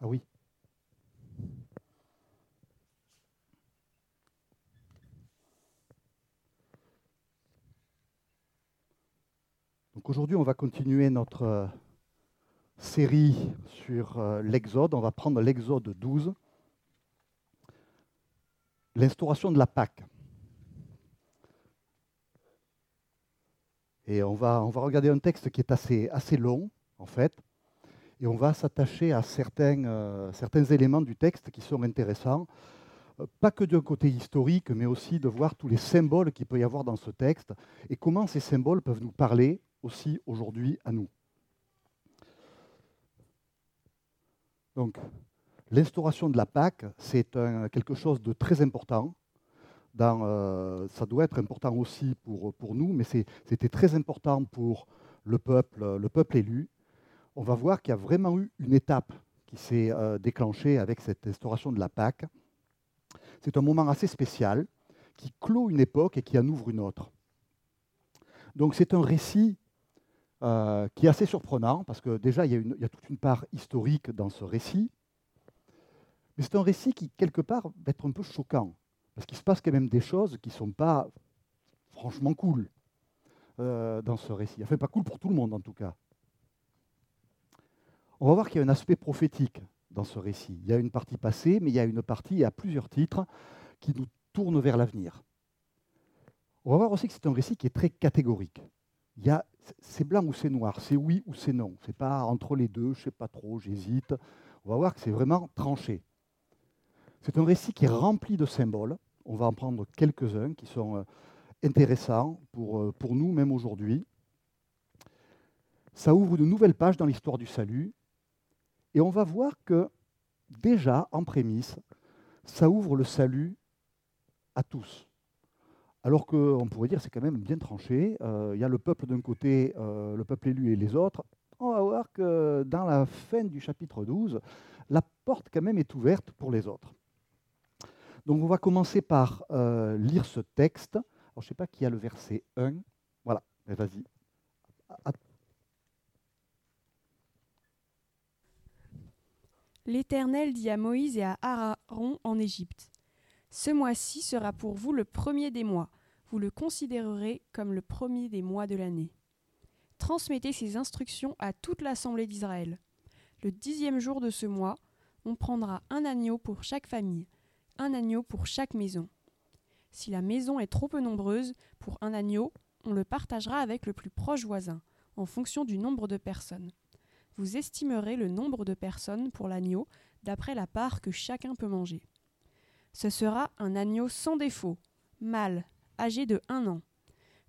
Ah oui. Donc aujourd'hui, on va continuer notre euh, série sur euh, l'Exode. On va prendre l'Exode 12, l'instauration de la Pâque. Et on va, on va regarder un texte qui est assez, assez long, en fait, et on va s'attacher à certains, euh, certains éléments du texte qui sont intéressants, euh, pas que d'un côté historique, mais aussi de voir tous les symboles qu'il peut y avoir dans ce texte et comment ces symboles peuvent nous parler aussi aujourd'hui à nous. Donc, l'instauration de la Pâque, c'est quelque chose de très important. Euh, ça doit être important aussi pour, pour nous, mais c'était très important pour le peuple, le peuple élu on va voir qu'il y a vraiment eu une étape qui s'est euh, déclenchée avec cette instauration de la Pâque. C'est un moment assez spécial qui clôt une époque et qui en ouvre une autre. Donc c'est un récit euh, qui est assez surprenant parce que déjà il y, a il y, a toute une part historique dans ce récit, mais c'est un récit qui quelque part va être un peu choquant parce qu'il se passe quand même des choses qui ne sont pas franchement cool euh, dans ce récit. Enfin pas cool pour tout le monde en tout cas on va voir qu'il y a un aspect prophétique dans ce récit. Il y a une partie passée, mais il y a une partie, a plusieurs titres qui nous tournent vers l'avenir. On va voir aussi que c'est un récit qui est très catégorique. C'est blanc ou c'est noir, c'est oui ou c'est non. C'est pas entre les deux, je sais pas trop, j'hésite. On va voir que c'est vraiment tranché. C'est un récit qui est rempli de symboles. On va en prendre quelques-uns qui sont euh, intéressants pour, euh, pour nous, même aujourd'hui. Ça ouvre de nouvelles pages dans l'histoire du salut et on va voir que déjà, en prémisse, ça ouvre le salut à tous. Alors qu'on pourrait dire c'est quand même bien tranché. Euh, il y a le peuple d'un côté, euh, le peuple élu et les autres. On va voir que dans la fin du chapitre 12, la porte quand même est ouverte pour les autres. Donc on va commencer par euh, lire ce texte. Alors, je ne sais pas qui a le verset 1. Voilà, vas-y. L'Éternel dit à Moïse et à Aaron en Égypte Ce mois-ci sera pour vous le premier des mois. Vous le considérerez comme le premier des mois de l'année. Transmettez ces instructions à toute l'assemblée d'Israël. Le dixième jour de ce mois, on prendra un agneau pour chaque famille, un agneau pour chaque maison. Si la maison est trop peu nombreuse, pour un agneau, on le partagera avec le plus proche voisin, en fonction du nombre de personnes vous estimerez le nombre de personnes pour l'agneau d'après la part que chacun peut manger. Ce sera un agneau sans défaut, mâle, âgé de un an.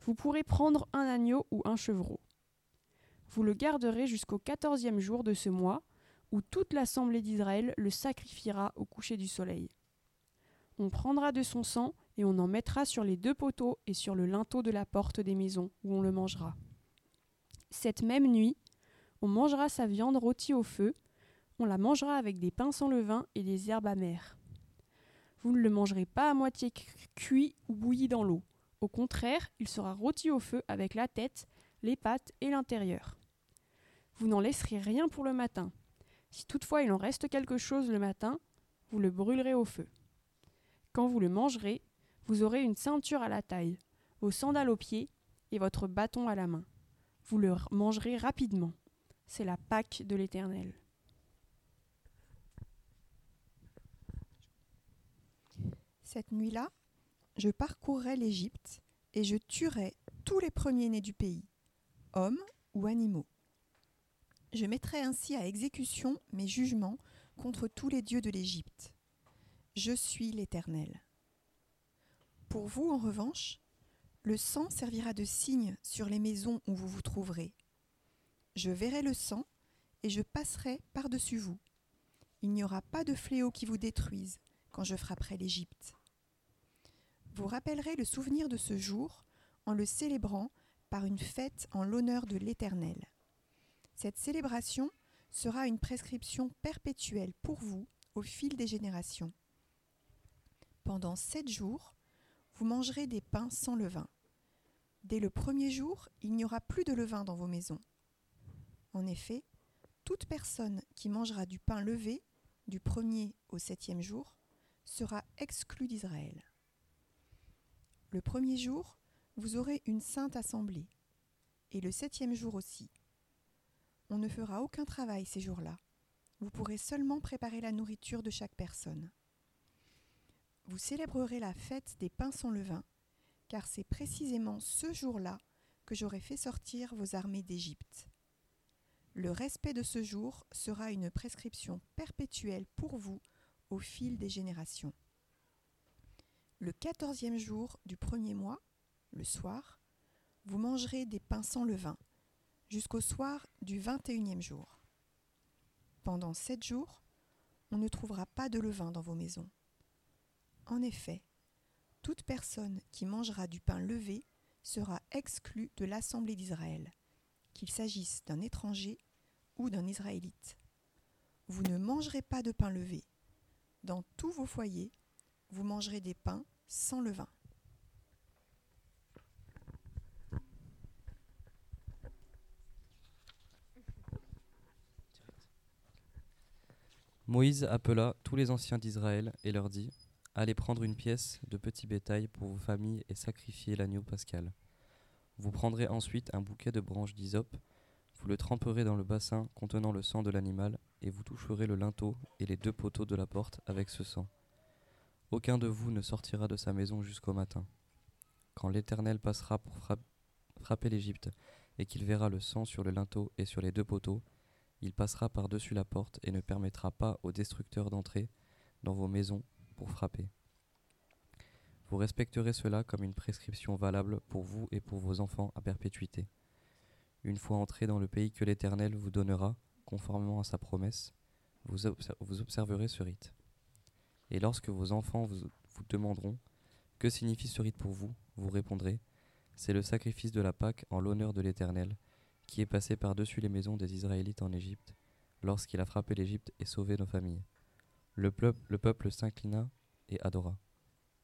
Vous pourrez prendre un agneau ou un chevreau. Vous le garderez jusqu'au quatorzième jour de ce mois, où toute l'assemblée d'Israël le sacrifiera au coucher du soleil. On prendra de son sang et on en mettra sur les deux poteaux et sur le linteau de la porte des maisons où on le mangera. Cette même nuit, on mangera sa viande rôtie au feu, on la mangera avec des pains sans levain et des herbes amères. Vous ne le mangerez pas à moitié cuit ou bouilli dans l'eau. Au contraire, il sera rôti au feu avec la tête, les pattes et l'intérieur. Vous n'en laisserez rien pour le matin. Si toutefois il en reste quelque chose le matin, vous le brûlerez au feu. Quand vous le mangerez, vous aurez une ceinture à la taille, vos sandales aux pieds et votre bâton à la main. Vous le mangerez rapidement c'est la Pâque de l'Éternel. Cette nuit-là, je parcourrai l'Égypte et je tuerai tous les premiers-nés du pays, hommes ou animaux. Je mettrai ainsi à exécution mes jugements contre tous les dieux de l'Égypte. Je suis l'Éternel. Pour vous, en revanche, le sang servira de signe sur les maisons où vous vous trouverez. Je verrai le sang, et je passerai par-dessus vous. Il n'y aura pas de fléau qui vous détruise quand je frapperai l'Égypte. Vous rappellerez le souvenir de ce jour en le célébrant par une fête en l'honneur de l'Éternel. Cette célébration sera une prescription perpétuelle pour vous au fil des générations. Pendant sept jours, vous mangerez des pains sans levain. Dès le premier jour, il n'y aura plus de levain dans vos maisons. En effet, toute personne qui mangera du pain levé du premier au septième jour, sera exclu d'Israël. Le premier jour, vous aurez une sainte assemblée, et le septième jour aussi. On ne fera aucun travail ces jours-là. Vous pourrez seulement préparer la nourriture de chaque personne. Vous célébrerez la fête des pains sans levain, car c'est précisément ce jour-là que j'aurai fait sortir vos armées d'Égypte. Le respect de ce jour sera une prescription perpétuelle pour vous au fil des générations. Le quatorzième jour du premier mois, le soir, vous mangerez des pains sans levain, jusqu'au soir du vingt et unième jour. Pendant sept jours, on ne trouvera pas de levain dans vos maisons. En effet, toute personne qui mangera du pain levé sera exclue de l'assemblée d'Israël, qu'il s'agisse d'un étranger ou d'un Israélite. Vous ne mangerez pas de pain levé. Dans tous vos foyers, vous mangerez des pains sans levain. Moïse appela tous les anciens d'Israël et leur dit Allez prendre une pièce de petit bétail pour vos familles et sacrifier l'agneau pascal. Vous prendrez ensuite un bouquet de branches d'hysope, vous le tremperez dans le bassin contenant le sang de l'animal, et vous toucherez le linteau et les deux poteaux de la porte avec ce sang. Aucun de vous ne sortira de sa maison jusqu'au matin. Quand l'Éternel passera pour frapper l'Égypte, et qu'il verra le sang sur le linteau et sur les deux poteaux, il passera par-dessus la porte et ne permettra pas aux destructeurs d'entrer dans vos maisons pour frapper. Vous respecterez cela comme une prescription valable pour vous et pour vos enfants à perpétuité. Une fois entrés dans le pays que l'Éternel vous donnera, conformément à sa promesse, vous, observerez ce rite. Et lorsque vos enfants vous, demanderont Que signifie ce rite pour vous vous répondrez C'est le sacrifice de la Pâque en l'honneur de l'Éternel, qui est passé par-dessus les maisons des Israélites en Égypte, lorsqu'il a frappé l'Égypte et sauvé nos familles. Le, le peuple s'inclina et adora.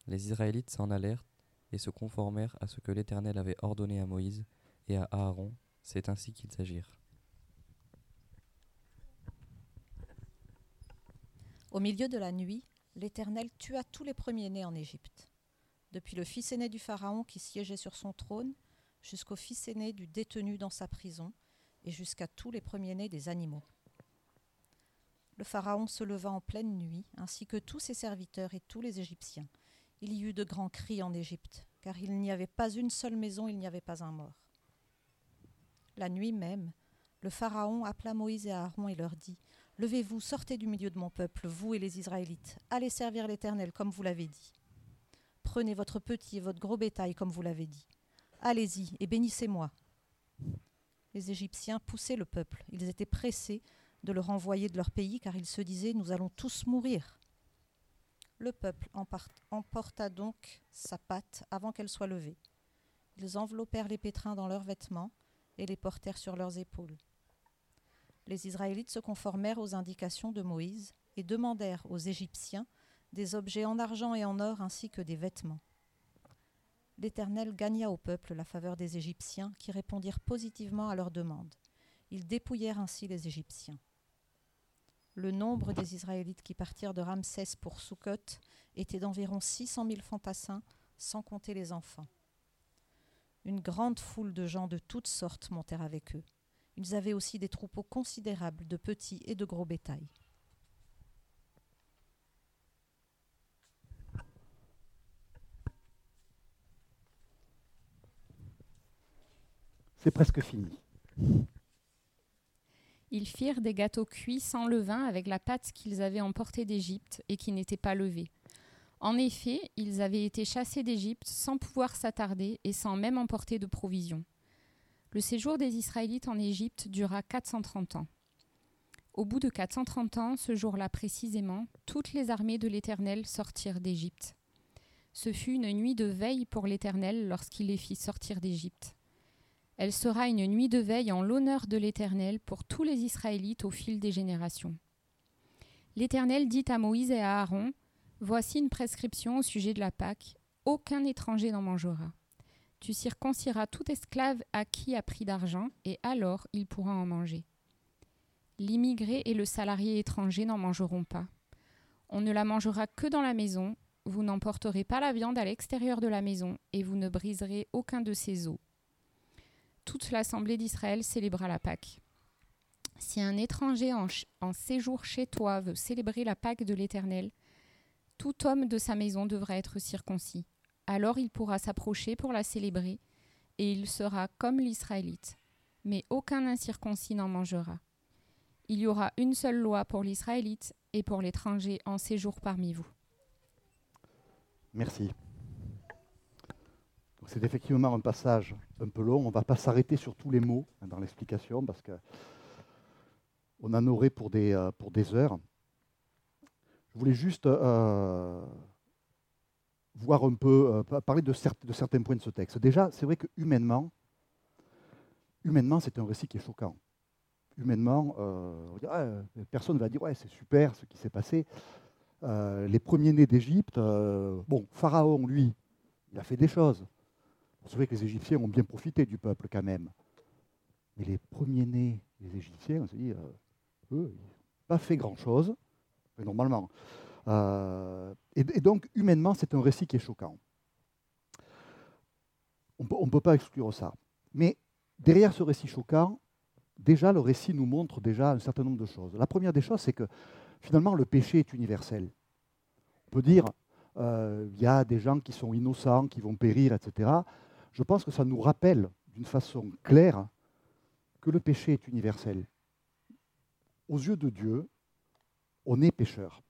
Les Israélites s'en allèrent et se conformèrent à ce que l'Éternel avait ordonné à Moïse et à Aaron, c'est ainsi qu'ils agirent. Au milieu de la nuit, l'Éternel tua tous les premiers-nés en Égypte, depuis le fils aîné du Pharaon qui siégeait sur son trône, jusqu'au fils aîné du détenu dans sa prison, et jusqu'à tous les premiers-nés des animaux. Le Pharaon se leva en pleine nuit, ainsi que tous ses serviteurs et tous les Égyptiens. Il y eut de grands cris en Égypte, car il n'y avait pas une seule maison, il n'y avait pas un mort. La nuit même, le Pharaon appela Moïse et Aaron et leur dit Levez-vous, sortez du milieu de mon peuple, vous et les Israélites, allez servir l'Éternel comme vous l'avez dit. Prenez votre petit et votre gros bétail comme vous l'avez dit. Allez-y et bénissez-moi. Les Égyptiens poussaient le peuple, ils étaient pressés de le renvoyer de leur pays, car ils se disaient Nous allons tous mourir. Le peuple emporta donc sa patte avant qu'elle soit levée. Ils enveloppèrent les pétrins dans leurs vêtements et les portèrent sur leurs épaules. Les Israélites se conformèrent aux indications de Moïse et demandèrent aux Égyptiens des objets en argent et en or ainsi que des vêtements. L'Éternel gagna au peuple la faveur des Égyptiens qui répondirent positivement à leurs demandes. Ils dépouillèrent ainsi les Égyptiens. Le nombre des Israélites qui partirent de Ramsès pour Sukkot était d'environ 600 000 fantassins, sans compter les enfants. Une grande foule de gens de toutes sortes montèrent avec eux. Ils avaient aussi des troupeaux considérables de petits et de gros bétail. C'est presque fini. Ils firent des gâteaux cuits sans levain avec la pâte qu'ils avaient emportée d'Égypte et qui n'était pas levée. En effet, ils avaient été chassés d'Égypte sans pouvoir s'attarder et sans même emporter de provisions. Le séjour des Israélites en Égypte dura 430 ans. Au bout de 430 ans, ce jour-là précisément, toutes les armées de l'Éternel sortirent d'Égypte. Ce fut une nuit de veille pour l'Éternel lorsqu'il les fit sortir d'Égypte. Elle sera une nuit de veille en l'honneur de l'Éternel pour tous les Israélites au fil des générations. L'Éternel dit à Moïse et à Aaron, Voici une prescription au sujet de la Pâque, aucun étranger n'en mangera. Tu circonciras tout esclave à prix d'argent, et alors il pourra en manger. L'immigré et le salarié étranger n'en mangeront pas, On ne la mangera que dans la maison, vous n'emporterez pas la viande à l'extérieur de la maison, et vous ne briserez aucun de ses os. Toute l'assemblée d'Israël célébra la Pâque. Si un étranger en séjour chez toi veut célébrer la Pâque de l'Éternel, tout homme de sa maison devra être circoncis. Alors il pourra s'approcher pour la célébrer, et il sera comme l'Israélite. Mais aucun incirconcis n'en mangera. Il y aura une seule loi pour l'Israélite et pour l'étranger en séjour parmi vous. Merci. C'est effectivement un passage un peu long. On ne va pas s'arrêter sur tous les mots dans l'explication parce que on en aurait pour des, euh, pour des heures. Je voulais juste euh, voir un peu, euh, pa- parler de, de certains points de ce texte. Déjà, c'est vrai que humainement, humainement, c'est un récit qui est choquant. Humainement, euh, Ah, euh, personne ne va dire ouais, c'est super ce qui s'est passé. Euh, les premiers-nés d'Égypte, euh, bon, Pharaon, lui, il a fait des choses. C'est vrai que les Égyptiens ont bien profité du peuple quand même. Mais les premiers-nés des Égyptiens, on se dit, euh, eux, ils n'ont pas fait grand-chose, normalement. Euh, et, donc, humainement, c'est un récit qui est choquant. On ne peut pas exclure ça. Mais derrière ce récit choquant, déjà, le récit nous montre déjà un certain nombre de choses. La première des choses, c'est que finalement, le péché est universel. On peut dire, euh, il y a des gens qui sont innocents, qui vont périr, etc. Je pense que ça nous rappelle d'une façon claire que le péché est universel. Aux yeux de Dieu, on est pécheur.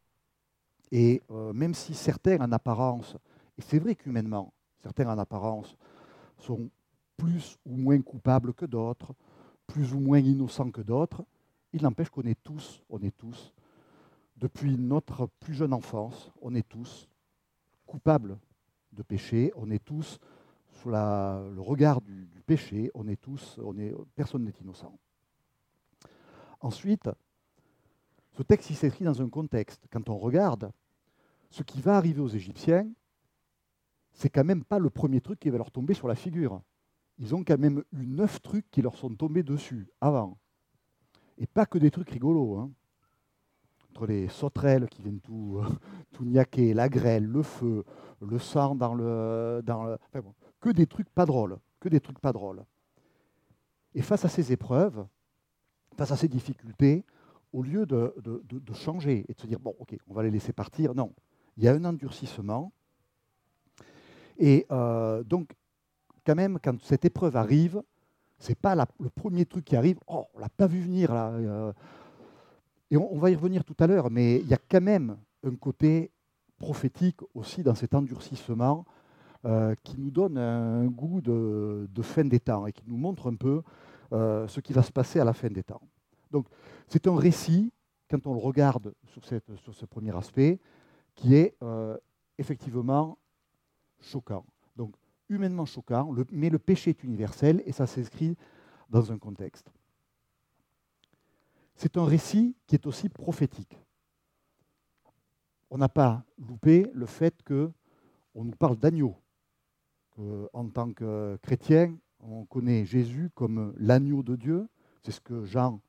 Et euh, même si certains en apparence, et c'est vrai qu'humainement, certains en apparence sont plus ou moins coupables que d'autres, plus ou moins innocents que d'autres, il n'empêche qu'on est tous, on est tous, depuis notre plus jeune enfance, on est tous coupables de péché, on est tous sous le regard du, du péché, on est tous, on est, personne n'est innocent. Ensuite, ce texte s'écrit dans un contexte. Quand on regarde ce qui va arriver aux Égyptiens, c'est quand même pas le premier truc qui va leur tomber sur la figure. Ils ont quand même eu neuf trucs qui leur sont tombés dessus avant. Et pas que des trucs rigolos. hein. Entre les sauterelles qui viennent tout, tout niaquer, la grêle, le feu, le sang dans le. Dans le enfin bon, que des trucs pas drôles. Que des trucs pas drôles. Et face à ces épreuves, face à ces difficultés, au lieu de, changer et de se dire, bon, ok, on va les laisser partir, non. Il y a un endurcissement. Et euh, donc, quand même, quand cette épreuve arrive, c'est pas le premier truc qui arrive, oh, on l'a pas vu venir là. euh. et on, va y revenir tout à l'heure, mais il y a quand même un côté prophétique aussi dans cet endurcissement euh, qui nous donne un goût de, de fin des temps et qui nous montre un peu ce qui va se passer à la fin des temps. Donc, c'est un récit, quand on le regarde sur, ce premier aspect, qui est euh, effectivement choquant. Donc, humainement choquant, mais le péché est universel et ça s'inscrit dans un contexte. C'est un récit qui est aussi prophétique. On n'a pas loupé le fait que on nous parle d'agneau. En tant que chrétien, on connaît Jésus comme l'agneau de Dieu. C'est ce que Jean,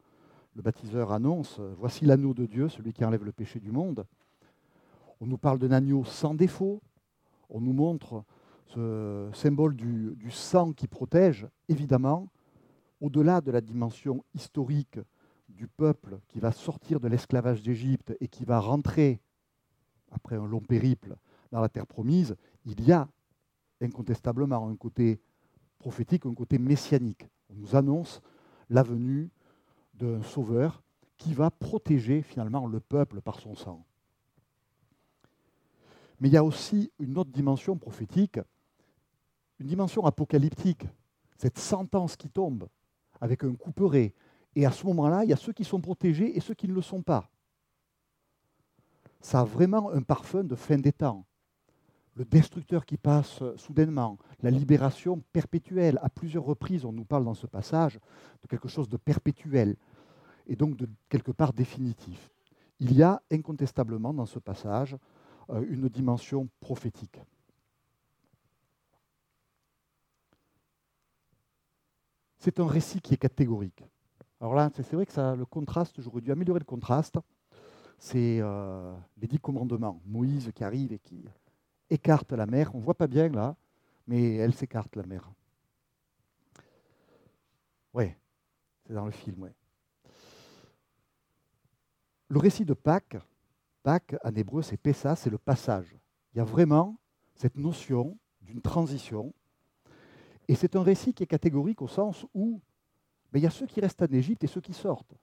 le baptiseur, annonce. Voici l'agneau de Dieu, celui qui enlève le péché du monde. On nous parle d'un agneau sans défaut. On nous montre ce symbole du, du sang qui protège, évidemment, au-delà de la dimension historique du peuple qui va sortir de l'esclavage d'Égypte et qui va rentrer, après un long périple, dans la terre promise, il y a incontestablement un côté prophétique, un côté messianique. On nous annonce la venue d'un sauveur qui va protéger finalement le peuple par son sang. Mais il y a aussi une autre dimension prophétique, une dimension apocalyptique, cette sentence qui tombe avec un couperet. Et à ce moment-là, il y a ceux qui sont protégés et ceux qui ne le sont pas. Ça a vraiment un parfum de fin des temps. Le destructeur qui passe soudainement, la libération perpétuelle. À plusieurs reprises, on nous parle dans ce passage de quelque chose de perpétuel et donc de quelque part définitif. Il y a incontestablement dans ce passage euh, une dimension prophétique. C'est un récit qui est catégorique. Alors là, c'est vrai que ça, le contraste, j'aurais dû améliorer le contraste. c'est euh, les dix commandements. Moïse qui arrive et qui écarte la mer. On ne voit pas bien là, mais elle s'écarte la mer. Oui, c'est dans le film, oui. Le récit de Pâques, Pâques en hébreu c'est Pessa, c'est le passage. Il y a vraiment cette notion d'une transition. Et c'est un récit qui est catégorique au sens où ben, il y a ceux qui restent en Égypte et ceux qui sortent.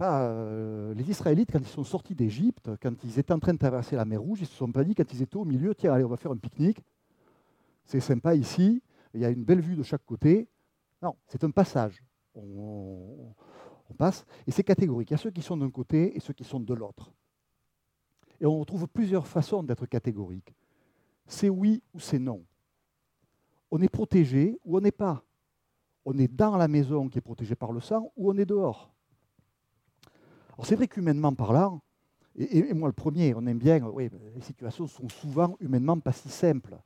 Euh, les Israélites, quand ils sont sortis d'Égypte, quand ils étaient en train de traverser la mer Rouge, ils ne se sont pas dit, quand ils étaient au milieu, tiens, allez, on va faire un pique-nique. C'est sympa ici, il y a une belle vue de chaque côté. Non, c'est un passage. On, on passe, et c'est catégorique. Il y a ceux qui sont d'un côté et ceux qui sont de l'autre. Et on retrouve plusieurs façons d'être catégorique. C'est oui ou c'est non. On est protégé ou on n'est pas. On est dans la maison qui est protégée par le sang ou on est dehors. Alors c'est vrai qu'humainement parlant, et, moi le premier, on aime bien, oui, les situations sont souvent humainement pas si simples.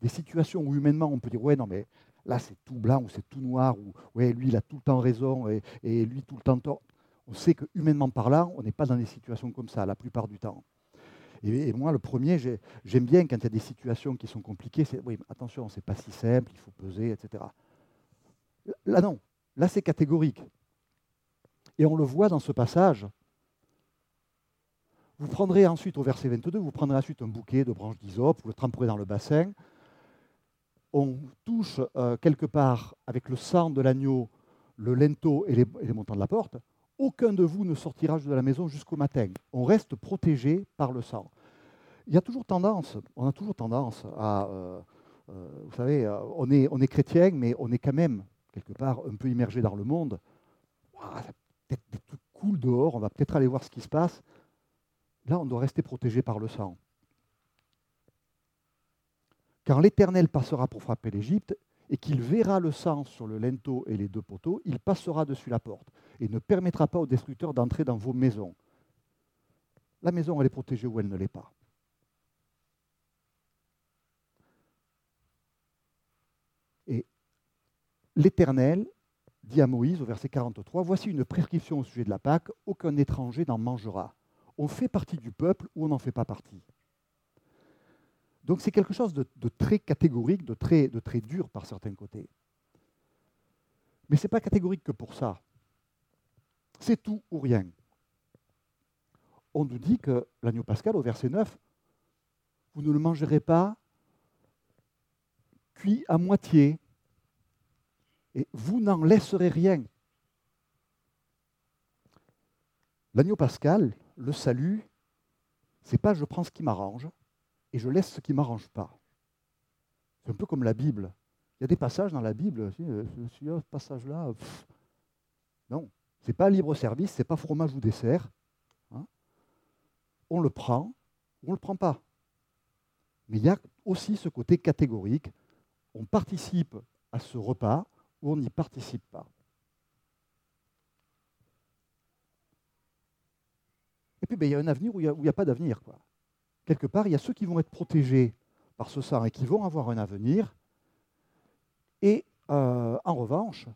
Des situations où humainement on peut dire, ouais, non mais là c'est tout blanc ou c'est tout noir, ou ouais, lui il a tout le temps raison et, lui tout le temps tort. On sait que humainement parlant, on n'est pas dans des situations comme ça la plupart du temps. Et, moi, le premier, j'aime bien quand il y a des situations qui sont compliquées, c'est oui, attention, c'est pas si simple, il faut peser, etc. Là, non. Là, c'est catégorique. Et on le voit dans ce passage. Vous prendrez ensuite, au verset 22, vous prendrez ensuite un bouquet de branches d'hysope, vous le tremperez dans le bassin. On touche euh, quelque part avec le sang de l'agneau le lento et les, montants de la porte aucun de vous ne sortira de la maison jusqu'au matin. On reste protégé par le sang. Il y a toujours tendance, on a toujours tendance à, euh, euh, vous savez, on, est, on est chrétien, mais on est quand même quelque part un peu immergé dans le monde. Peut-être des trucs cool dehors, on va peut-être aller voir ce qui se passe. Là, on doit rester protégé par le sang. Quand l'Éternel passera pour frapper l'Égypte, et qu'il verra le sang sur le linteau et les deux poteaux, il passera dessus la porte et ne permettra pas au destructeur d'entrer dans vos maisons. La maison, elle est protégée ou elle ne l'est pas. Et l'Éternel dit à Moïse au verset 43, Voici une prescription au sujet de la Pâque, aucun étranger n'en mangera. On fait partie du peuple ou on n'en fait pas partie. Donc c'est quelque chose de, très catégorique, de très, de très dur par certains côtés. Mais ce n'est pas catégorique que pour ça. C'est tout ou rien. On nous dit que l'agneau pascal, au verset 9, vous ne le mangerez pas cuit à moitié, et vous n'en laisserez rien. L'agneau pascal, le salut, c'est pas je prends ce qui m'arrange, et je laisse ce qui m'arrange pas. C'est un peu comme la Bible. Il y a des passages dans la Bible, euh, ce passage-là, non, ce n'est pas libre service, ce n'est pas fromage ou dessert. Hein. On le prend ou on ne le prend pas. Mais il y a aussi ce côté catégorique. On participe à ce repas on n'y participe pas. Et puis ben, il y a un avenir où il n'y a, pas d'avenir. Quoi quelque part, il y a ceux qui vont être protégés par ce sang et qui vont avoir un avenir. Et euh, en revanche,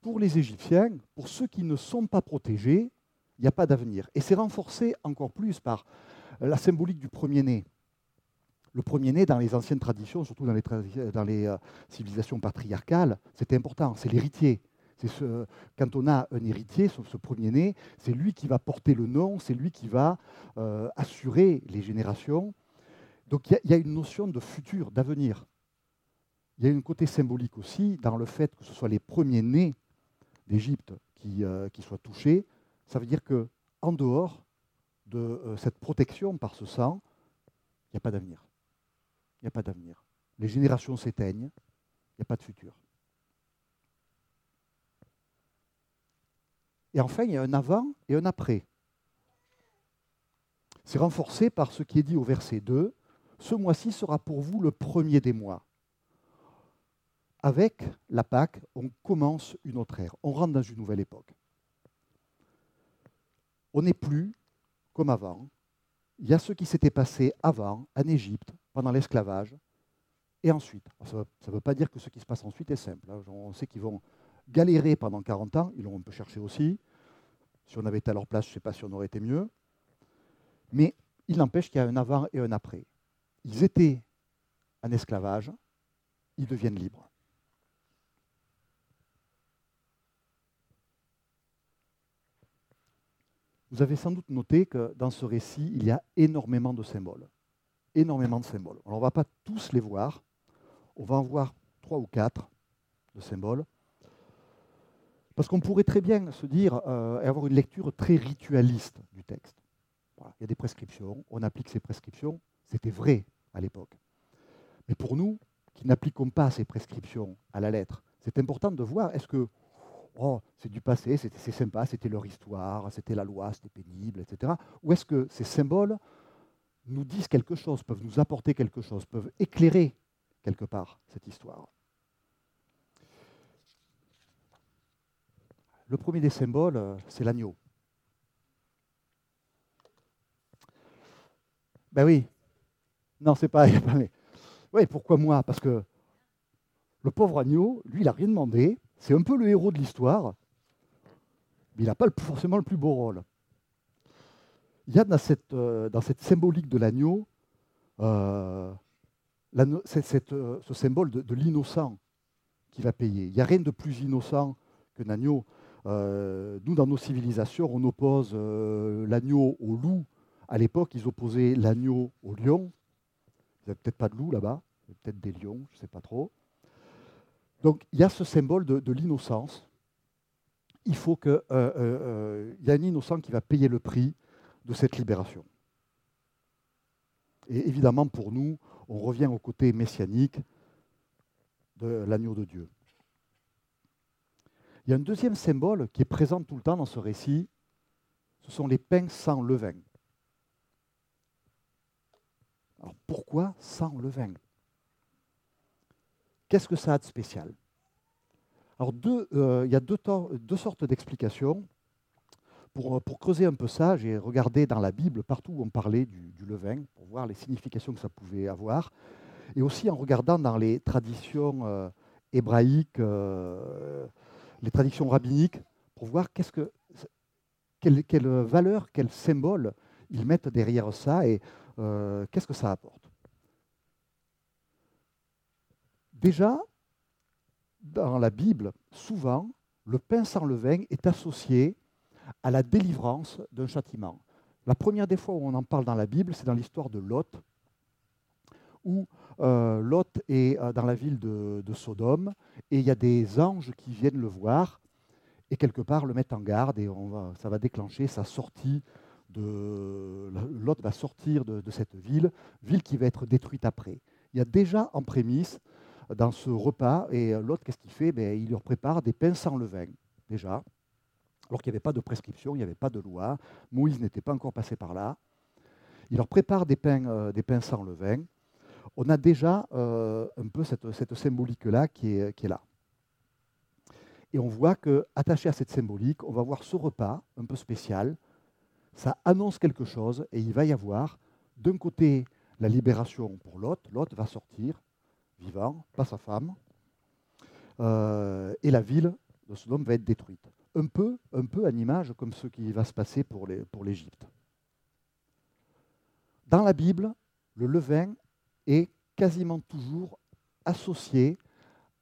pour les Égyptiens, pour ceux qui ne sont pas protégés, il n'y a pas d'avenir. Et c'est renforcé encore plus par la symbolique du premier-né. Le premier-né, dans les anciennes traditions, surtout dans les, euh, civilisations patriarcales, c'était important, c'est l'héritier. Ce, quand on a un héritier, ce, premier-né, c'est lui qui va porter le nom, c'est lui qui va euh, assurer les générations. Donc il y, a une notion de futur, d'avenir. Il y a un côté symbolique aussi dans le fait que ce soit les premiers-nés d'Égypte qui, euh, qui, soient touchés. Ça veut dire que en dehors de cette protection par ce sang, il n'y a pas d'avenir. N'y a pas d'avenir. Les générations s'éteignent, il n'y a pas de futur. Et enfin, il y a un avant et un après. C'est renforcé par ce qui est dit au verset 2. Ce mois-ci sera pour vous le premier des mois. Avec la Pâque, on commence une autre ère. On rentre dans une nouvelle époque. On n'est plus comme avant. Il y a ce qui s'était passé avant, en Égypte, pendant l'esclavage, et ensuite. Ça ne veut pas dire que ce qui se passe ensuite est simple. Hein. On sait qu'ils vont galérer pendant 40 ans, ils l'ont un peu cherché aussi. Si on avait été à leur place, je ne sais pas si on aurait été mieux. Mais il n'empêche qu'il y a un avant et un après. Ils étaient en esclavage, ils deviennent libres. Vous avez sans doute noté que dans ce récit, il y a énormément de symboles. Énormément de symboles. Alors, on ne va pas tous les voir. On va en voir trois ou quatre de symboles. Parce qu'on pourrait très bien se dire euh, et avoir une lecture très ritualiste du texte. Il y a des prescriptions, on applique ces prescriptions. C'était vrai à l'époque. Mais pour nous, qui n'appliquons pas ces prescriptions à la lettre, c'est important de voir est-ce que oh, c'est du passé, c'est sympa, c'était leur histoire, c'était la loi, c'était pénible, etc. Ou est-ce que ces symboles nous disent quelque chose, peuvent nous apporter quelque chose, peuvent éclairer quelque part cette histoire Le premier des symboles, euh, c'est l'agneau. Ben oui. Non, c'est pas. Oui, pourquoi moi? Parce que le pauvre agneau, lui, il n'a rien demandé. C'est un peu le héros de l'histoire, mais il n'a pas forcément le plus beau rôle. Il y a dans cette, euh, dans cette symbolique de l'agneau euh, ce symbole de, l'innocent qui va payer. Il n'y a rien de plus innocent qu'un agneau. Euh, nous, dans nos civilisations, on oppose l'agneau au loup. À l'époque, ils opposaient l'agneau au lion. Il n'y peut-être pas de loup là-bas, peut-être des lions, je ne sais pas trop. Donc il y a ce symbole de, l'innocence. Il faut qu'il euh, euh, euh, y a un innocent qui va payer le prix de cette libération. Et évidemment, pour nous, on revient au côté messianique de l'agneau de Dieu. Il y a un deuxième symbole qui est présent tout le temps dans ce récit, ce sont les pains sans levain. Alors pourquoi sans levain? Qu'est-ce que ça a de spécial? Alors, euh, il y a deux, sortes d'explications. Pour, creuser un peu ça, j'ai regardé dans la Bible partout où on parlait du, levain, pour voir les significations que ça pouvait avoir. Et aussi en regardant dans les traditions euh, hébraïques, euh, les traditions rabbiniques, pour voir qu'est-ce que, quelle, valeur, quel symbole ils mettent derrière ça et qu'est-ce que ça apporte. Déjà, dans la Bible, souvent, le pain sans levain est associé à la délivrance d'un châtiment. La première des fois où on en parle dans la Bible, c'est dans l'histoire de Lot, où euh, Lot est euh, dans la ville de, Sodome, et il y a des anges qui viennent le voir, et quelque part le mettent en garde, et ça va déclencher sa sortie de... Lot va sortir de, cette ville, ville qui va être détruite après. Il y a déjà en prémisse dans ce repas. Et euh, l'autre, qu'est-ce qu'il fait? Ben, Il leur prépare des pains sans levain, déjà. Alors qu'il n'y avait pas de prescription, il n'y avait pas de loi. Moïse n'était pas encore passé par là. Il leur prépare des pains, euh, sans levain. On a déjà euh, un peu cette, symbolique-là qui est, là. Et on voit que, attaché à cette symbolique, on va voir ce repas un peu spécial. Ça annonce quelque chose et il va y avoir, d'un côté, la libération pour l'autre. L'autre va sortir vivant, pas sa femme. Euh, et la ville de Sodome va être détruite. Un peu, un peu en image comme ce qui va se passer pour l'Égypte. Dans la Bible, le levain est quasiment toujours associé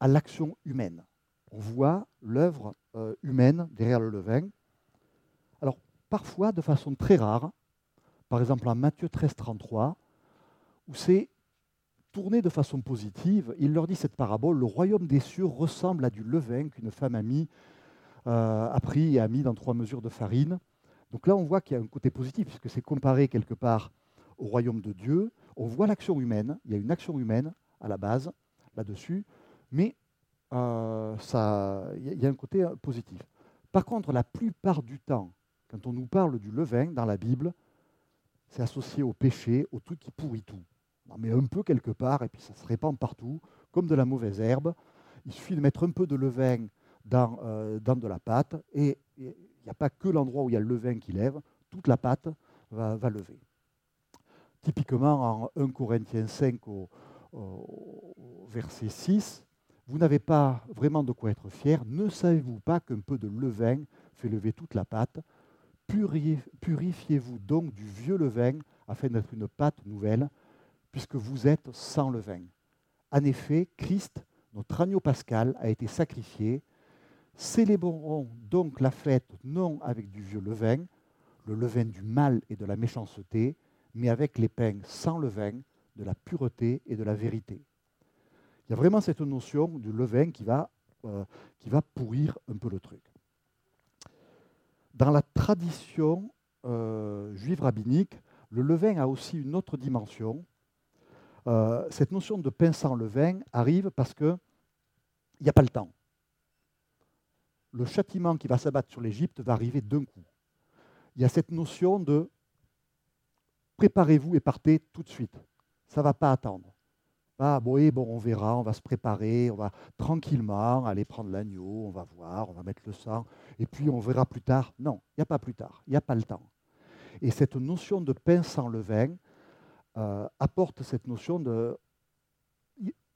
à l'action humaine. On voit l'œuvre euh, humaine derrière le levain. Alors, parfois, de façon très rare, par exemple en Matthieu 13, 33, où c'est tourné de façon positive, il leur dit cette parabole, le royaume des cieux ressemble à du levain qu'une femme a, mis, a pris et a mis dans trois mesures de farine. Donc là, on voit qu'il y a un côté positif, puisque c'est comparé quelque part au royaume de Dieu. On voit l'action humaine, il y a une action humaine à la base, là-dessus, mais euh, il y a un côté euh, positif. Par contre, la plupart du temps, quand on nous parle du levain dans la Bible, c'est associé au péché, au truc qui pourrit tout. On met un peu quelque part et puis ça se répand partout, comme de la mauvaise herbe. Il suffit de mettre un peu de levain dans, euh, dans de la pâte et il n'y a pas que l'endroit où il y a le levain qui lève, toute la pâte va, va lever. Typiquement en 1 Corinthiens 5 au, au verset 6, vous n'avez pas vraiment de quoi être fier. Ne savez-vous pas qu'un peu de levain fait lever toute la pâte? Purifiez-vous donc du vieux levain afin d'être une pâte nouvelle, puisque vous êtes sans levain. En effet, Christ, notre agneau pascal, a été sacrifié. Célébrons donc la fête non avec du vieux levain, le levain du mal et de la méchanceté, mais avec les pains sans levain, de la pureté et de la vérité. Il y a vraiment cette notion du levain qui va, euh, pourrir un peu le truc. Dans la tradition euh, juive rabbinique, le levain a aussi une autre dimension. Euh, cette notion de pain sans levain arrive parce qu'il n'y a pas le temps. Le châtiment qui va s'abattre sur l'Égypte va arriver d'un coup. Il y a cette notion de préparez-vous et partez tout de suite. Ça ne va pas attendre. Ah, bon, bon, on verra, on va se préparer, on va tranquillement aller prendre l'agneau, on va voir, on va mettre le sang, et puis on verra plus tard. Non, il n'y a pas plus tard, il n'y a pas le temps. Et cette notion de pain sans levain euh, apporte cette notion de...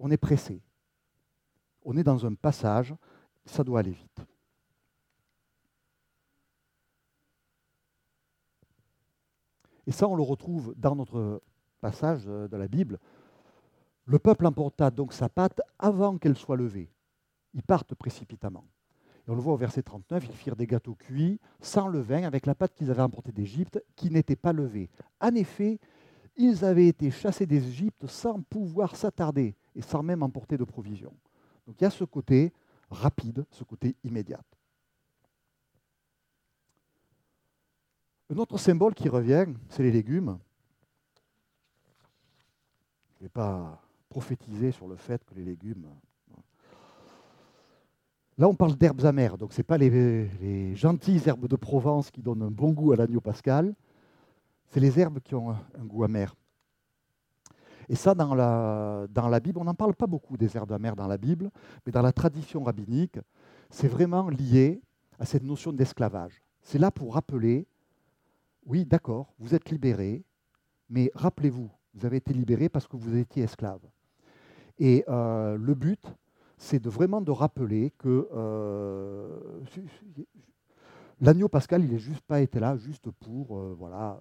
On est pressé, on est dans un passage, ça doit aller vite. Et ça, on le retrouve dans notre passage de la Bible. Le peuple emporta donc sa pâte avant qu'elle soit levée. Ils partent précipitamment. Et on le voit au verset 39, ils firent des gâteaux cuits sans levain avec la pâte qu'ils avaient emportée d'Égypte qui n'était pas levée. En effet, ils avaient été chassés d'Égypte sans pouvoir s'attarder et sans même emporter de provisions. Donc il y a ce côté rapide, ce côté immédiat. Un autre symbole qui revient, c'est les légumes. Je ne vais pas prophétiser sur le fait que les légumes. Là, on parle d'herbes amères, donc ce n'est pas les, gentilles herbes de Provence qui donnent un bon goût à l'agneau pascal, c'est les herbes qui ont un, goût amer. Et ça, dans la, dans la Bible, on n'en parle pas beaucoup des herbes amères dans la Bible, mais dans la tradition rabbinique, c'est vraiment lié à cette notion d'esclavage. C'est là pour rappeler oui, d'accord, vous êtes libéré, mais rappelez-vous, vous avez été libéré parce que vous étiez esclave. Et euh, le but, c'est vraiment de rappeler que euh, l'agneau pascal, il n'est juste pas été là juste pour, euh, voilà,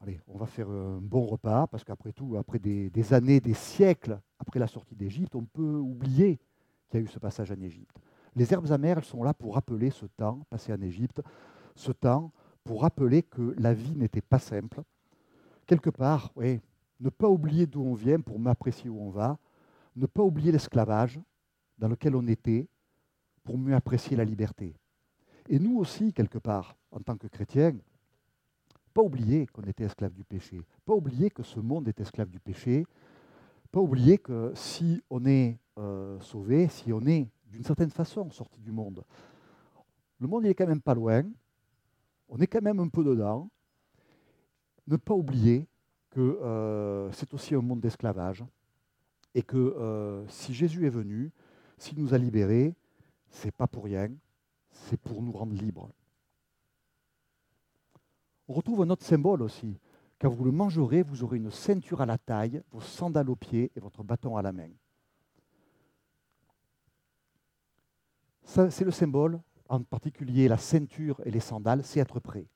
allez, on va faire un bon repas, parce qu'après tout, après des, des, années, des siècles après la sortie d'Égypte, on peut oublier qu'il y a eu ce passage en Égypte. Les herbes amères, elles sont là pour rappeler ce temps passé en Égypte, ce temps pour rappeler que la vie n'était pas simple. Quelque part, oui, ne pas oublier d'où on vient pour m'apprécier où on va, ne pas oublier l'esclavage dans lequel on était pour mieux apprécier la liberté. Et nous aussi, quelque part, en tant que chrétiens, pas oublier qu'on était esclave du péché, pas oublier que ce monde est esclave du péché, pas oublier que si on est euh, sauvé, si on est d'une certaine façon sorti du monde, le monde il est quand même pas loin, on est quand même un peu dedans. Ne pas oublier que euh, c'est aussi un monde d'esclavage et que euh, si Jésus est venu, s'il nous a libérés, c'est pas pour rien, c'est pour nous rendre libres. On retrouve un autre symbole aussi. Quand vous le mangerez, vous aurez une ceinture à la taille, vos sandales aux pieds et votre bâton à la main. C'est le symbole en particulier la ceinture et les sandales, c'est être prêt.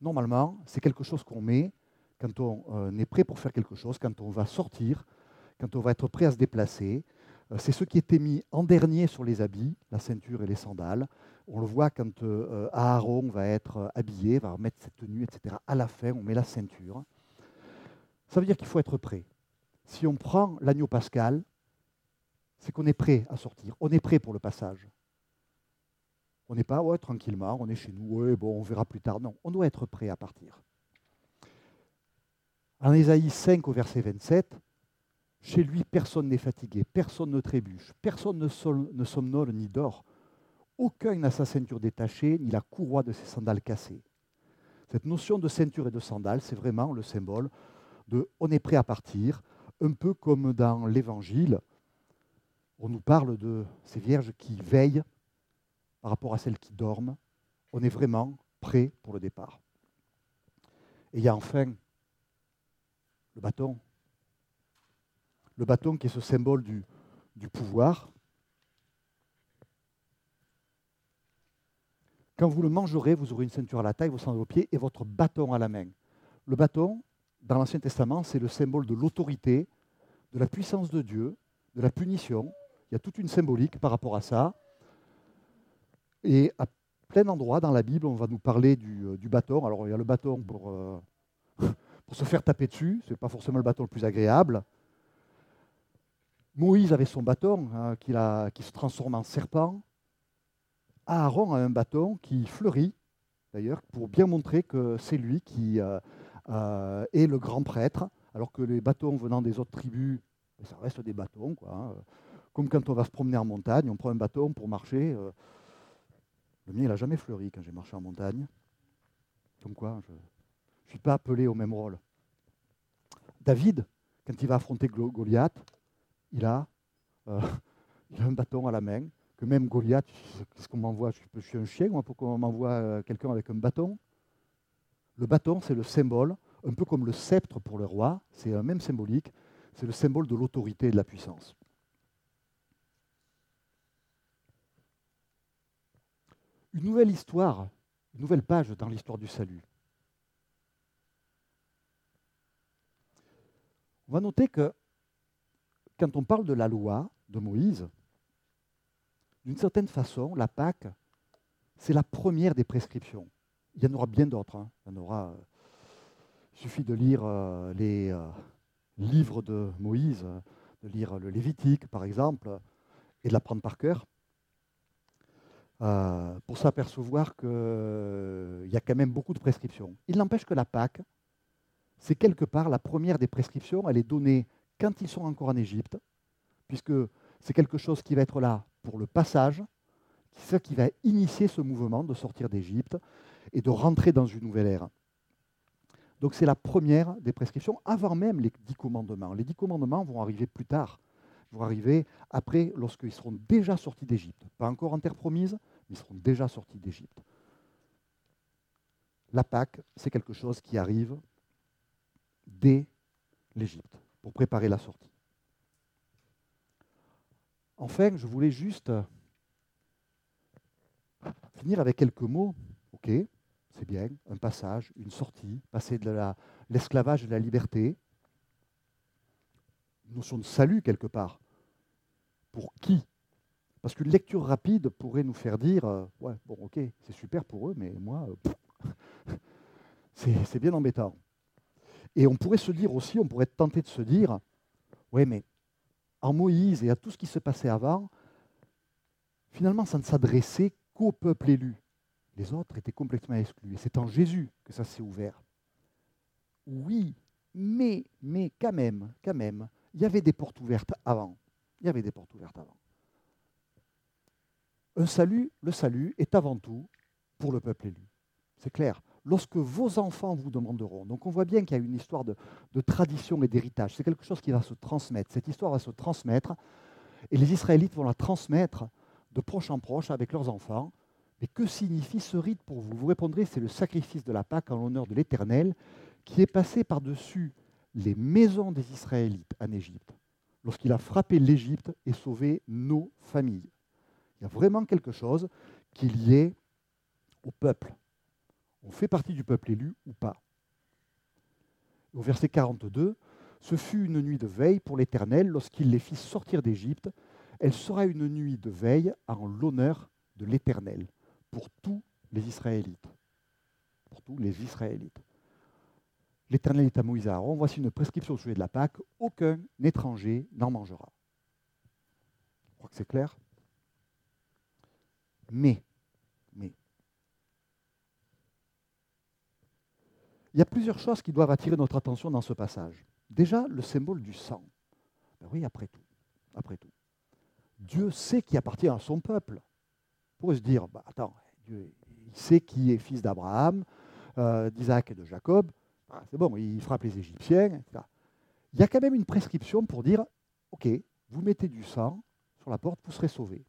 Normalement, c'est quelque chose qu'on met quand on euh, est prêt pour faire quelque chose, quand on va sortir, quand on va être prêt à se déplacer. Euh, c'est ce qui était mis en dernier sur les habits, la ceinture et les sandales. On le voit quand euh, Aaron va être habillé, va remettre cette tenue, etc. À la fin, on met la ceinture. Ça veut dire qu'il faut être prêt. Si on prend l'agneau pascal, c'est qu'on est prêt à sortir. On est prêt pour le passage. On n'est pas tranquillement, on est chez nous, ouais, bon, on verra plus tard. Non, on doit être prêt à partir. En Ésaïe 5 au verset 27, chez lui, personne n'est fatigué, personne ne trébuche, personne ne, somnole ni dort. Aucun n'a sa ceinture détachée, ni la courroie de ses sandales cassées. Cette notion de ceinture et de sandales, c'est vraiment le symbole de on est prêt à partir, un peu comme dans l'Évangile, on nous parle de ces vierges qui veillent par rapport à celles qui dorment, on est vraiment prêt pour le départ. Et il y a enfin le bâton. Le bâton qui est ce symbole du, pouvoir. Quand vous le mangerez, vous aurez une ceinture à la taille, vos sandales aux pieds et votre bâton à la main. Le bâton, dans l'Ancien Testament, c'est le symbole de l'autorité, de la puissance de Dieu, de la punition. Il y a toute une symbolique par rapport à ça. Et à plein d'endroits dans la Bible, on va nous parler du, euh, du bâton. Alors, il y a le bâton pour, euh, pour se faire taper dessus. Ce n'est pas forcément le bâton le plus agréable. Moïse avait son bâton hein, a- qui se transforme en serpent. Aaron a un bâton qui fleurit, d'ailleurs, pour bien montrer que c'est lui qui euh, euh, est le grand prêtre, alors que les bâtons venant des autres tribus, ben, ça reste des bâtons. Quoi, hein. Comme quand on va se promener en montagne, on prend un bâton pour marcher. euh, le mien, il n'a jamais fleuri quand j'ai marché en montagne. Comme quoi, je ne suis pas appelé au même rôle. David, quand il va affronter Goliath, il a, euh, il a un bâton à la main, que même Goliath, qu'est-ce qu'on m'envoie je, suis- je suis un chien, moi, pour qu'on m'envoie euh, quelqu'un avec un bâton Le bâton, c'est le symbole, un peu comme le sceptre pour le roi, c'est un même symbolique, c'est le symbole de l'autorité et de la puissance. Une nouvelle histoire, une nouvelle page dans l'histoire du salut. On va noter que quand on parle de la loi de Moïse, d'une certaine façon, la Pâque, c'est la première des prescriptions. Il y en aura bien d'autres. hein. Il en aura. euh, suffit de lire euh, les euh, livres de Moïse, de lire le Lévitique, par exemple, et de l'apprendre par cœur, euh, pour s'apercevoir qu'il y a quand même beaucoup de prescriptions. Il n'empêche que la Pâque, c'est quelque part la première des prescriptions. Elle est donnée quand ils sont encore en Égypte, puisque c'est quelque chose qui va être là pour le passage, c'est ça qui va initier ce mouvement de sortir d'Égypte et de rentrer dans une nouvelle ère. Donc c'est la première des prescriptions, avant même les dix commandements. Les dix commandements vont arriver plus tard, vont arriver après, lorsqu'ils seront déjà sortis d'Égypte. Pas encore en terre promise, ils seront déjà sortis d'Égypte. La Pâque, c'est quelque chose qui arrive dès l'Égypte, pour préparer la sortie. Enfin, je voulais juste finir avec quelques mots. Ok, c'est bien, un passage, une sortie, passer de la- l'esclavage à la liberté, une notion de salut quelque part. Pour qui Parce qu'une lecture rapide pourrait nous faire dire, euh, ouais, bon, ok, c'est super pour eux, mais moi, euh, c'est bien embêtant. Et on pourrait se dire aussi, on pourrait être tenté de se dire, ouais, mais en Moïse et à tout ce qui se passait avant, finalement, ça ne s'adressait qu'au peuple élu. Les autres étaient complètement exclus. Et c'est en Jésus que ça s'est ouvert. Oui, mais, mais quand même, quand même, il y avait des portes ouvertes avant. Il y avait des portes ouvertes avant. Un salut, le salut est avant tout pour le peuple élu. C'est clair. Lorsque vos enfants vous demanderont, donc on voit bien qu'il y a une histoire de, tradition et d'héritage, c'est quelque chose qui va se transmettre. Cette histoire va se transmettre et les Israélites vont la transmettre de proche en proche avec leurs enfants. Mais que signifie ce rite pour vous? Vous répondrez, c'est le sacrifice de la Pâque en l'honneur de l'Éternel qui est passé par-dessus les maisons des Israélites en Égypte, lorsqu'il a frappé l'Égypte et sauvé nos familles. Il y a vraiment quelque chose qui est lié au peuple. On fait partie du peuple élu ou pas. Au verset 42, ce fut une nuit de veille pour l'Éternel lorsqu'il les fit sortir d'Égypte. Elle sera une nuit de veille en l'honneur de l'Éternel pour tous les Israélites. Pour tous les Israélites. L'Éternel est à Moïse à Aaron. Voici une prescription au sujet de la Pâque. Aucun étranger n'en mangera. Je crois que c'est clair. Mais, mais, il y a plusieurs choses qui doivent attirer notre attention dans ce passage. Déjà, le symbole du sang. Ben oui, après tout, après tout. Dieu sait qui appartient à son peuple. Pourrait se dire, bah, attends, Dieu, sait qui est fils d'Abraham, euh, d'Isaac et de Jacob. Ah, c'est bon, il frappe les Égyptiens. Il y a quand même une prescription pour dire, OK, vous mettez du sang sur la porte, vous serez sauvés.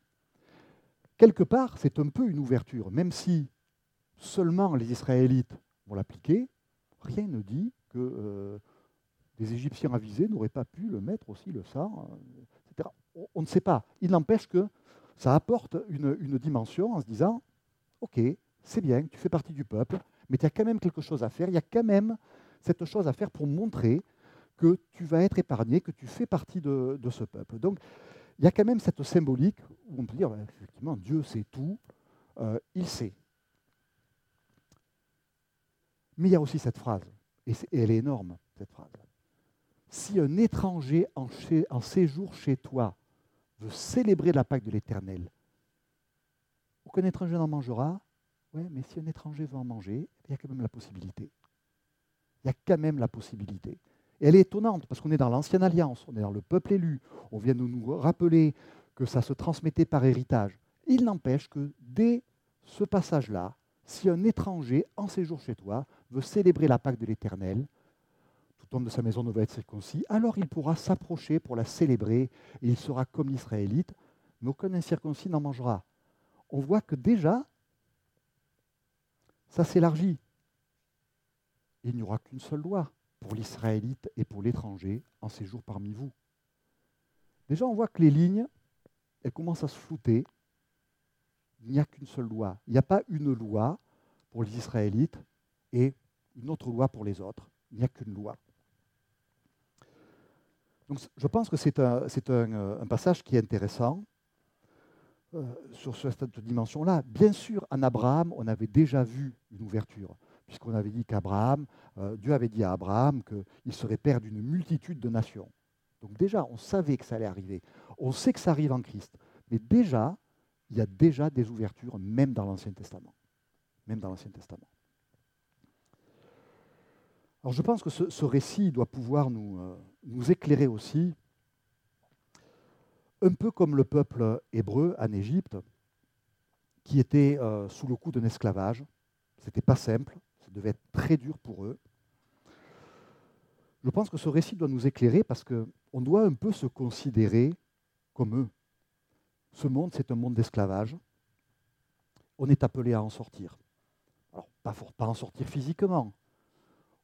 Quelque part, c'est un peu une ouverture, même si seulement les Israélites vont l'appliquer, rien ne dit que euh, des Égyptiens avisés n'auraient pas pu le mettre aussi, le sang, euh, etc. On, ne sait pas. Il n'empêche que ça apporte une, une dimension en se disant, OK, c'est bien, tu fais partie du peuple, mais tu as quand même quelque chose à faire. Il y a quand même cette chose à faire pour montrer que tu vas être épargné, que tu fais partie de, de ce peuple. Donc, il y a quand même cette symbolique où on peut dire, ben, effectivement, Dieu sait tout, euh, il sait. Mais il y a aussi cette phrase, et, elle est énorme, cette phrase. Si un étranger en, séjour chez toi veut célébrer la Pâque de l'Éternel, aucun étranger n'en mangera. Oui, mais si un étranger veut en manger, il y a quand même la possibilité. Il y a quand même la possibilité. Elle est étonnante parce qu'on est dans l'ancienne alliance, on est dans le peuple élu. On vient de nous rappeler que ça se transmettait par héritage. Il n'empêche que dès ce passage-là, si un étranger en séjour chez toi veut célébrer la Pâque de l'Éternel, tout homme de sa maison ne va être circoncis, alors il pourra s'approcher pour la célébrer et il sera comme l'Israélite, mais aucun incirconcis n'en mangera. On voit que déjà, ça s'élargit. Il n'y aura qu'une seule loi pour l'Israélite et pour l'étranger en séjour parmi vous. Déjà, on voit que les lignes, elles commencent à se flouter. Il n'y a qu'une seule loi. Il n'y a pas une loi pour les Israélites et une autre loi pour les autres. Il n'y a qu'une loi. Donc, je pense que c'est un, un, passage qui est intéressant euh, sur cette dimension-là. Bien sûr, en Abraham, on avait déjà vu une ouverture, puisqu'on avait dit qu'Abraham, euh, Dieu avait dit à Abraham qu'il serait père d'une multitude de nations. Donc déjà, on savait que ça allait arriver. On sait que ça arrive en Christ. Mais déjà, il y a déjà des ouvertures, même dans l'Ancien Testament. Même dans l'Ancien Testament. Alors je pense que ce, récit doit pouvoir nous, euh, nous, éclairer aussi, un peu comme le peuple hébreu en Égypte, qui était euh, sous le coup d'un esclavage. Ce n'était pas simple, devait être très dur pour eux. Je pense que ce récit doit nous éclairer parce qu'on doit un peu se considérer comme eux. Ce monde, c'est un monde d'esclavage. On est appelé à en sortir. Alors, pas, en sortir physiquement,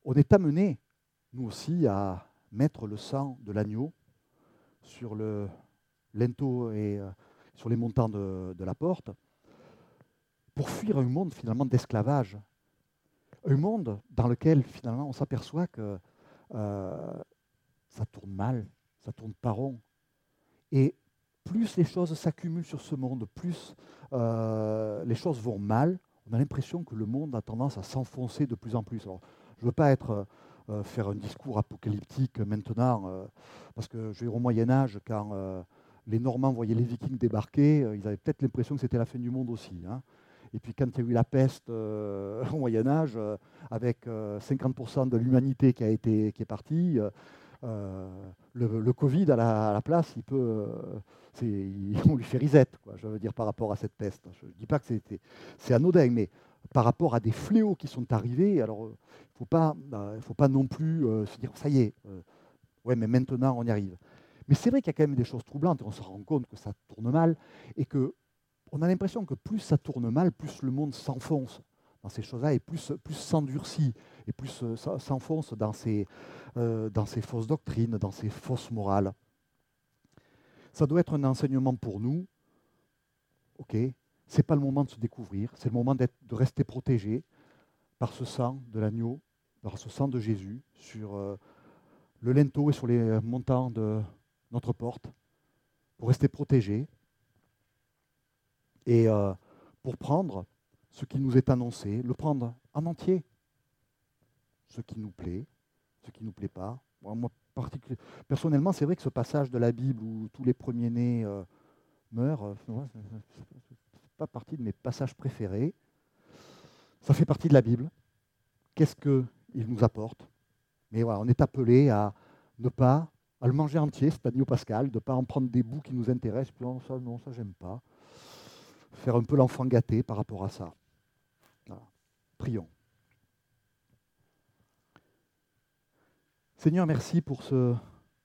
on est amené, nous aussi, à mettre le sang de l'agneau sur le linteau et euh, sur les montants de, la porte pour fuir un monde finalement d'esclavage. Un monde dans lequel finalement on s'aperçoit que euh, ça tourne mal, ça tourne pas rond. Et plus les choses s'accumulent sur ce monde, plus euh, les choses vont mal, on a l'impression que le monde a tendance à s'enfoncer de plus en plus. Je ne veux pas être, euh, faire un discours apocalyptique maintenant, parce que je au Moyen Âge, quand les Normands voyaient les Vikings débarquer, ils avaient peut-être l'impression que c'était la fin du monde aussi. Hein. Et puis quand il y a eu la peste au Moyen Âge, avec 50% de l'humanité qui, qui est partie, le, Covid à la, place, il peut, on lui fait quoi, je veux dire, par rapport à cette peste. Je ne dis pas que c'est anodin, mais par rapport à des fléaux qui sont arrivés, alors il ne faut, pas, bah, faut pas non plus euh, se dire, ça y est, euh, ouais, mais maintenant on y arrive. Mais c'est vrai qu'il y a quand même des choses troublantes, et on se rend compte que ça tourne mal, et que on a l'impression que plus ça tourne mal, plus le monde s'enfonce dans ces choses-là, et plus, plus s'endurcit, et plus euh, s'enfonce dans ces, dans ces fausses doctrines, dans ces fausses morales. Ça doit être un enseignement pour nous, ok, ce n'est pas le moment de se découvrir, c'est le moment de rester protégé par ce sang de l'agneau, par ce sang de Jésus sur euh, le linteau et sur les montants de notre porte, pour rester protégé et euh, pour prendre ce qui nous est annoncé, le prendre en entier, ce qui nous plaît, ce qui ne nous plaît pas. Moi, personnellement, c'est vrai que ce passage de la Bible où tous les premiers-nés euh, meurent, pas partie de mes passages préférés. Ça fait partie de la Bible. Qu'est-ce qu'il nous apporte? Mais voilà, on est appelé à ne pas à le manger entier, cet agneau pascal, de ne pas en prendre des bouts qui nous intéressent, puis ça, non, ça, j'aime pas. Faire un peu l'enfant gâté par rapport à ça. Prions. Seigneur, merci pour ce,